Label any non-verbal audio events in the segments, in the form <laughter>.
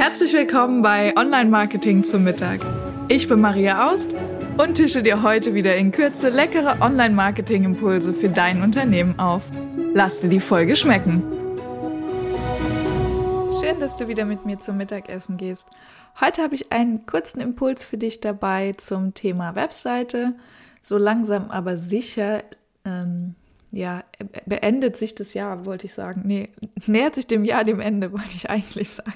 Herzlich willkommen bei Online Marketing zum Mittag. Ich bin Maria Aust und tische dir heute wieder in Kürze leckere Online Marketing Impulse für dein Unternehmen auf. Lass dir die Folge schmecken. Schön, dass du wieder mit mir zum Mittagessen gehst. Heute habe ich einen kurzen Impuls für dich dabei zum Thema Webseite. So langsam aber sicher ähm, ja, beendet sich das Jahr, wollte ich sagen. Nee, nähert sich dem Jahr dem Ende, wollte ich eigentlich sagen.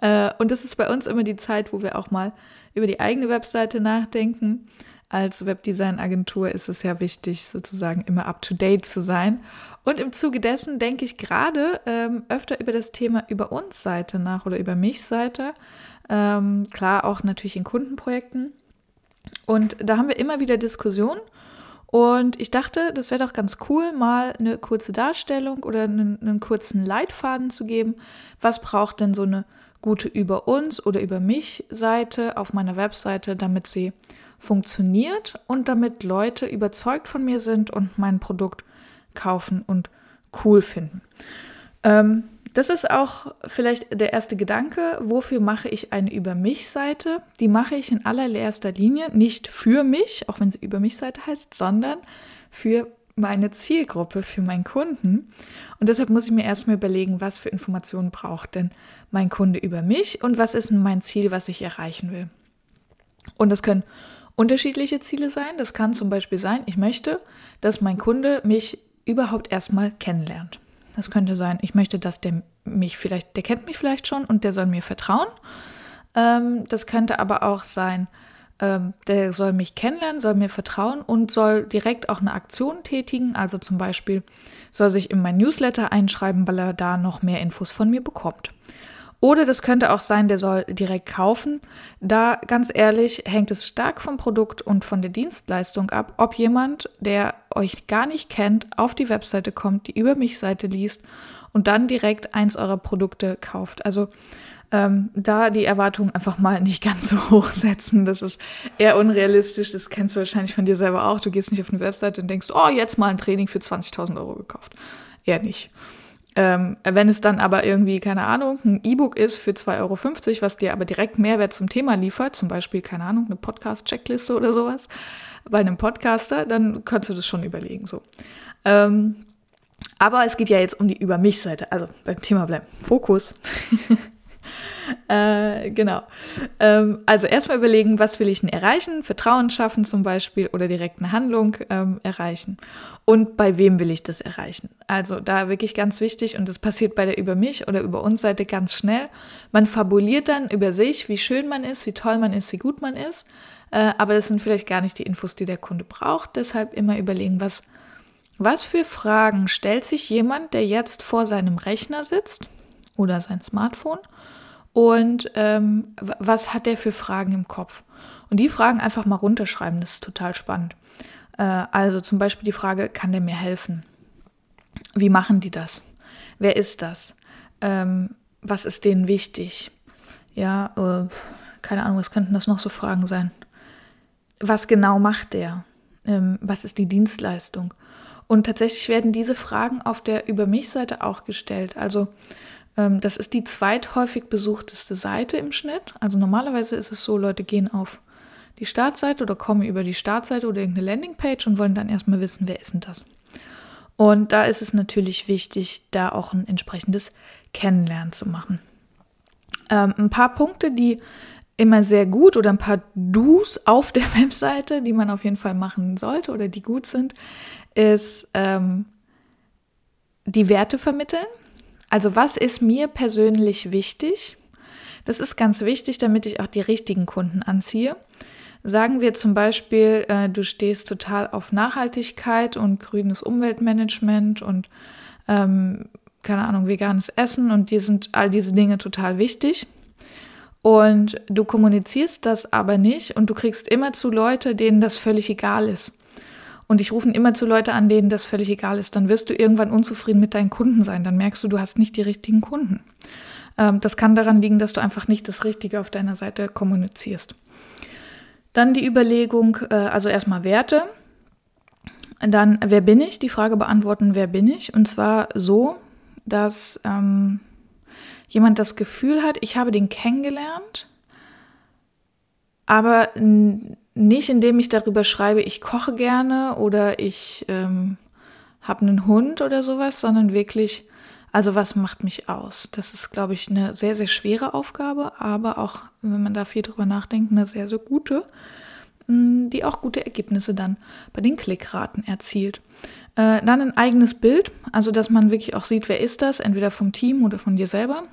Äh, und das ist bei uns immer die Zeit, wo wir auch mal über die eigene Webseite nachdenken. Als Webdesign-Agentur ist es ja wichtig, sozusagen immer up-to-date zu sein. Und im Zuge dessen denke ich gerade ähm, öfter über das Thema über uns Seite nach oder über mich Seite. Ähm, klar, auch natürlich in Kundenprojekten. Und da haben wir immer wieder Diskussionen. Und ich dachte, das wäre doch ganz cool, mal eine kurze Darstellung oder einen, einen, kurzen Leitfaden zu geben. Was braucht denn so eine gute Über uns oder Über mich Seite auf meiner Webseite, damit sie funktioniert und damit Leute überzeugt von mir sind und mein Produkt kaufen und cool finden. Ähm, das ist auch vielleicht der erste Gedanke. Wofür mache ich eine Über mich-Seite? Die mache ich in allererster Linie nicht für mich, auch wenn sie Über mich-Seite heißt, sondern für meine Zielgruppe, für meinen Kunden. Und deshalb muss ich mir erstmal überlegen, was für Informationen braucht denn mein Kunde über mich und was ist mein Ziel, was ich erreichen will. Und das können unterschiedliche Ziele sein. Das kann zum Beispiel sein, ich möchte, dass mein Kunde mich überhaupt erstmal kennenlernt. Das könnte sein, ich möchte, dass der mich vielleicht, der kennt mich vielleicht schon und der soll mir vertrauen. Ähm, das könnte aber auch sein, ähm, der soll mich kennenlernen, soll mir vertrauen und soll direkt auch eine Aktion tätigen. Also zum Beispiel soll sich in mein Newsletter einschreiben, weil er da noch mehr Infos von mir bekommt. Oder das könnte auch sein, der soll direkt kaufen. Da ganz ehrlich hängt es stark vom Produkt und von der Dienstleistung ab, ob jemand, der euch gar nicht kennt, auf die Webseite kommt, die über mich Seite liest und dann direkt eins eurer Produkte kauft. Also ähm, da die Erwartungen einfach mal nicht ganz so <laughs> hoch setzen. Das ist eher unrealistisch. Das kennst du wahrscheinlich von dir selber auch. Du gehst nicht auf eine Webseite und denkst, oh, jetzt mal ein Training für 20.000 Euro gekauft. Eher nicht. Ähm, wenn es dann aber irgendwie, keine Ahnung, ein E-Book ist für 2,50 Euro, was dir aber direkt Mehrwert zum Thema liefert, zum Beispiel, keine Ahnung, eine Podcast-Checkliste oder sowas, bei einem Podcaster, dann kannst du das schon überlegen. So. Ähm, aber es geht ja jetzt um die Über mich-Seite, also beim Thema bleiben. Fokus. <laughs> äh, genau. Ähm, also erstmal überlegen, was will ich denn erreichen? Vertrauen schaffen zum Beispiel oder direkt eine Handlung ähm, erreichen. Und bei wem will ich das erreichen? Also da wirklich ganz wichtig und das passiert bei der Über mich oder Über uns Seite ganz schnell. Man fabuliert dann über sich, wie schön man ist, wie toll man ist, wie gut man ist. Äh, aber das sind vielleicht gar nicht die Infos, die der Kunde braucht. Deshalb immer überlegen, was was für Fragen stellt sich jemand, der jetzt vor seinem Rechner sitzt oder sein Smartphone und ähm, was hat der für Fragen im Kopf? Und die Fragen einfach mal runterschreiben, das ist total spannend. Äh, also zum Beispiel die Frage, kann der mir helfen? Wie machen die das? Wer ist das? Ähm, was ist denen wichtig? Ja, äh, keine Ahnung, was könnten das noch so Fragen sein? Was genau macht der? Ähm, was ist die Dienstleistung? Und tatsächlich werden diese Fragen auf der Über mich-Seite auch gestellt. Also das ist die zweithäufig besuchteste Seite im Schnitt. Also normalerweise ist es so, Leute gehen auf die Startseite oder kommen über die Startseite oder irgendeine Landingpage und wollen dann erstmal wissen, wer ist denn das? Und da ist es natürlich wichtig, da auch ein entsprechendes Kennenlernen zu machen. Ähm, ein paar Punkte, die immer sehr gut oder ein paar Do's auf der <laughs> Webseite, die man auf jeden Fall machen sollte oder die gut sind, ist ähm, die Werte vermitteln. Also was ist mir persönlich wichtig? Das ist ganz wichtig, damit ich auch die richtigen Kunden anziehe. Sagen wir zum Beispiel, äh, du stehst total auf Nachhaltigkeit und grünes Umweltmanagement und ähm, keine Ahnung, veganes Essen und dir sind all diese Dinge total wichtig. Und du kommunizierst das aber nicht und du kriegst immer zu Leute, denen das völlig egal ist und dich rufen immer zu Leute an, denen das völlig egal ist, dann wirst du irgendwann unzufrieden mit deinen Kunden sein. Dann merkst du, du hast nicht die richtigen Kunden. Ähm, das kann daran liegen, dass du einfach nicht das Richtige auf deiner Seite kommunizierst. Dann die Überlegung, äh, also erstmal Werte. Dann, wer bin ich? Die Frage beantworten, wer bin ich? Und zwar so, dass ähm, jemand das Gefühl hat, ich habe den kennengelernt, aber nicht indem ich darüber schreibe, ich koche gerne oder ich ähm, habe einen Hund oder sowas, sondern wirklich, also was macht mich aus? Das ist, glaube ich, eine sehr, sehr schwere Aufgabe, aber auch, wenn man da viel drüber nachdenkt, eine sehr, sehr gute, mm, die auch gute Ergebnisse dann bei den Klickraten erzielt. Äh, dann ein eigenes Bild, also dass man wirklich auch sieht, wer ist das, entweder vom Team oder von dir selber.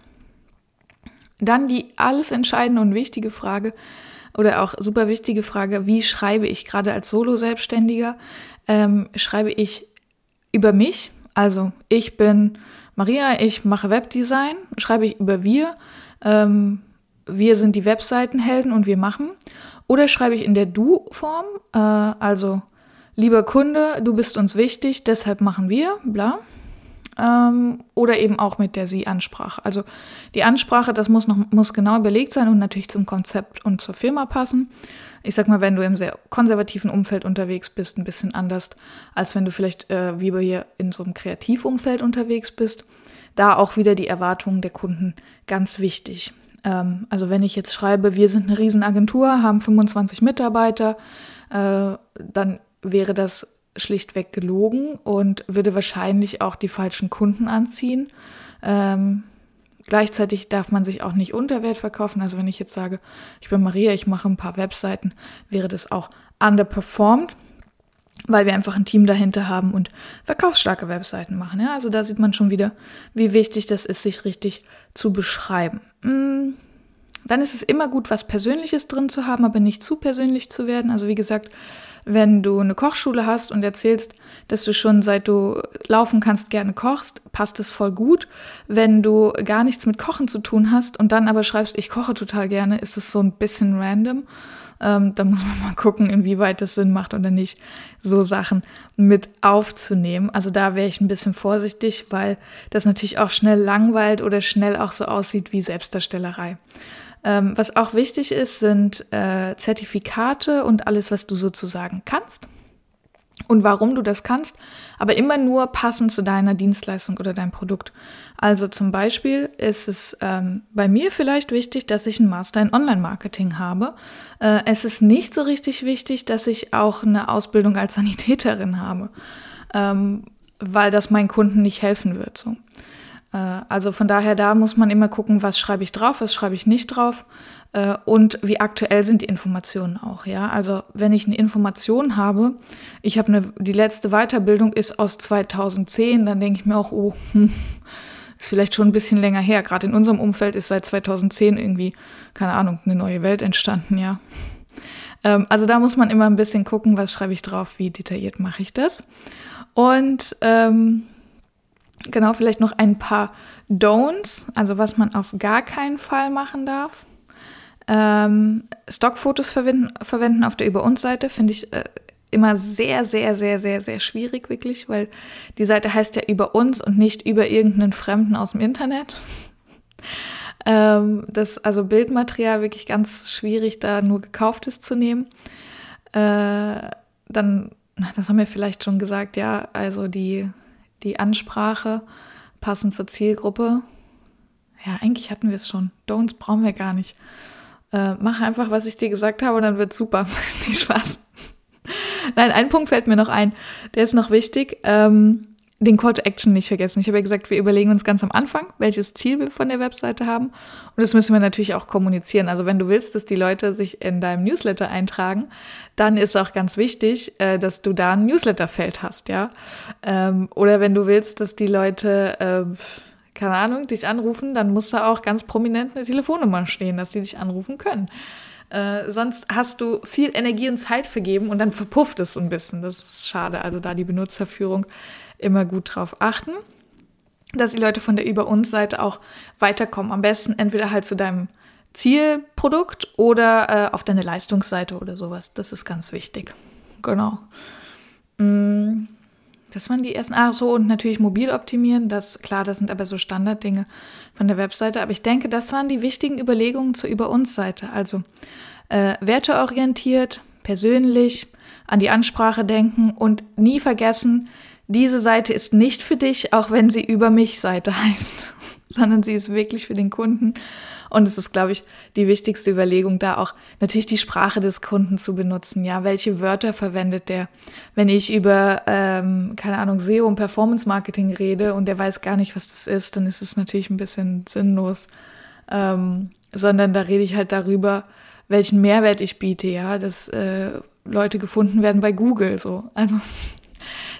Dann die alles entscheidende und wichtige Frage, oder auch super wichtige Frage, wie schreibe ich gerade als Solo-Selbstständiger? Ähm, schreibe ich über mich, also ich bin Maria, ich mache Webdesign, schreibe ich über wir, ähm, wir sind die Webseitenhelden und wir machen. Oder schreibe ich in der Du-Form, äh, also lieber Kunde, du bist uns wichtig, deshalb machen wir, bla ähm, oder eben auch mit der Sie-Ansprache. Also die Ansprache, das muss noch muss genau überlegt sein und natürlich zum Konzept und zur Firma passen. Ich sag mal, wenn du im sehr konservativen Umfeld unterwegs bist, ein bisschen anders, als wenn du vielleicht äh, wie bei hier in so einem Kreativumfeld unterwegs bist. Da auch wieder die Erwartungen der Kunden ganz wichtig. Ähm, also wenn ich jetzt schreibe, wir sind eine Riesenagentur, haben 25 Mitarbeiter, äh, dann wäre das schlichtweg gelogen und würde wahrscheinlich auch die falschen Kunden anziehen. Ähm, gleichzeitig darf man sich auch nicht unter Wert verkaufen. Also wenn ich jetzt sage, ich bin Maria, ich mache ein paar Webseiten, wäre das auch underperformed, weil wir einfach ein Team dahinter haben und verkaufsstarke Webseiten machen. Ja, also da sieht man schon wieder, wie wichtig das ist, sich richtig zu beschreiben. Mm, dann ist es immer gut, was Persönliches drin zu haben, aber nicht zu persönlich zu werden. Also wie gesagt, wenn du eine Kochschule hast und erzählst, dass du schon seit du laufen kannst gerne kochst, passt es voll gut. Wenn du gar nichts mit Kochen zu tun hast und dann aber schreibst, ich koche total gerne, ist es so ein bisschen random. Ähm, da muss man mal gucken, inwieweit das Sinn macht oder nicht, so Sachen mit aufzunehmen. Also da wäre ich ein bisschen vorsichtig, weil das natürlich auch schnell langweilt oder schnell auch so aussieht wie Selbstdarstellerei. Ähm, was auch wichtig ist, sind äh, Zertifikate und alles, was du sozusagen kannst und warum du das kannst, aber immer nur passend zu deiner Dienstleistung oder deinem Produkt. Also zum Beispiel ist es ähm, bei mir vielleicht wichtig, dass ich einen Master in Online-Marketing habe. Äh, es ist nicht so richtig wichtig, dass ich auch eine Ausbildung als Sanitäterin habe, ähm, weil das meinen Kunden nicht helfen wird. So. Äh, also von daher, da muss man immer gucken, was schreibe ich drauf, was schreibe ich nicht drauf äh, und wie aktuell sind die Informationen auch. Ja, also wenn ich eine Information habe, ich habe eine, die letzte Weiterbildung ist aus 2010, dann denke ich mir auch, oh, hm, ist vielleicht schon ein bisschen länger her. Gerade in unserem Umfeld ist seit 2010 irgendwie, keine Ahnung, eine neue Welt entstanden, ja. Ähm, also da muss man immer ein bisschen gucken, was schreibe ich drauf, wie detailliert mache ich das. Und ähm, Genau, vielleicht noch ein paar Don'ts, also was man auf gar keinen Fall machen darf. Ähm, Stockfotos verwenden, verwenden auf der Über uns Seite finde ich äh, immer sehr, sehr, sehr, sehr, sehr schwierig, wirklich, weil die Seite heißt ja über uns und nicht über irgendeinen Fremden aus dem Internet. <laughs> ähm, das also Bildmaterial wirklich ganz schwierig, da nur gekauftes zu nehmen. Äh, dann, das haben wir vielleicht schon gesagt, ja, also die die Ansprache passend zur Zielgruppe. Ja, eigentlich hatten wir es schon. Don'ts brauchen wir gar nicht. Äh, mach einfach, was ich dir gesagt habe, und dann wird super. <laughs> Viel Spaß. Nein, ein Punkt fällt mir noch ein. Der ist noch wichtig. Ähm, den Call to Action nicht vergessen. Ich habe ja gesagt, wir überlegen uns ganz am Anfang, welches Ziel wir von der Webseite haben. Und das müssen wir natürlich auch kommunizieren. Also wenn du willst, dass die Leute sich in deinem Newsletter eintragen, dann ist auch ganz wichtig, äh, dass du da ein Newsletterfeld hast, ja. Ähm, oder wenn du willst, dass die Leute, äh, keine Ahnung, dich anrufen, dann muss da auch ganz prominent eine Telefonnummer stehen, dass sie dich anrufen können. Äh, sonst hast du viel Energie und Zeit vergeben und dann verpufft es so ein bisschen. Das ist schade. Also da die Benutzerführung immer gut drauf achten, dass die Leute von der Über uns Seite auch weiterkommen. Am besten entweder halt zu deinem Zielprodukt oder äh, auf deine Leistungsseite oder sowas. Das ist ganz wichtig. Genau. Mm, das waren die ersten. Ach so, und natürlich mobil optimieren. Das, klar, das sind aber so Standarddinge von der Webseite. Aber ich denke, das waren die wichtigen Überlegungen zur Über uns Seite. Also äh, werteorientiert, persönlich, an die Ansprache denken und nie vergessen, diese Seite ist nicht für dich, auch wenn sie über mich Seite <laughs> heißt. sondern sie ist wirklich für den Kunden. Und es ist, glaube ich, die wichtigste Überlegung, da auch natürlich die Sprache des Kunden zu benutzen. Ja, welche Wörter verwendet der? Wenn ich über, ähm, keine Ahnung, SEO und Performance Marketing rede und der weiß gar nicht, was das ist, dann ist es natürlich ein bisschen sinnlos. Ähm, sondern da rede ich halt darüber, welchen Mehrwert ich biete, ja, dass äh, Leute gefunden werden bei Google, so. Also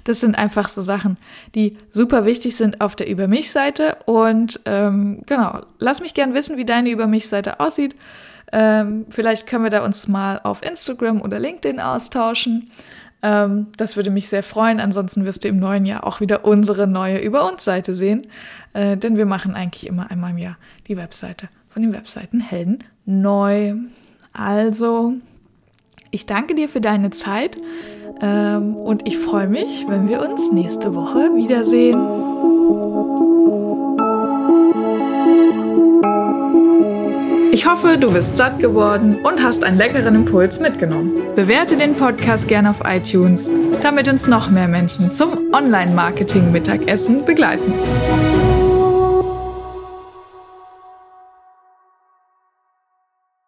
das sind einfach so Sachen, die super wichtig sind auf der Über mich-Seite. Und ähm, genau, lass mich gern wissen, wie deine Über mich-Seite aussieht. Ähm, vielleicht können wir da uns mal auf Instagram oder LinkedIn austauschen. Ähm, das würde mich sehr freuen. Ansonsten wirst du im neuen Jahr auch wieder unsere neue Über uns Seite sehen. Äh, denn wir machen eigentlich immer einmal im Jahr die Webseite von den Webseitenhelden neu. Also, ich danke dir für deine Zeit. Ähm, und ich freue mich, wenn wir uns nächste Woche wiedersehen. Ich hoffe, du bist satt geworden und hast einen leckeren Impuls mitgenommen. Bewerte den Podcast gerne auf iTunes, damit uns noch mehr Menschen zum Online-Marketing-Mittagessen begleiten.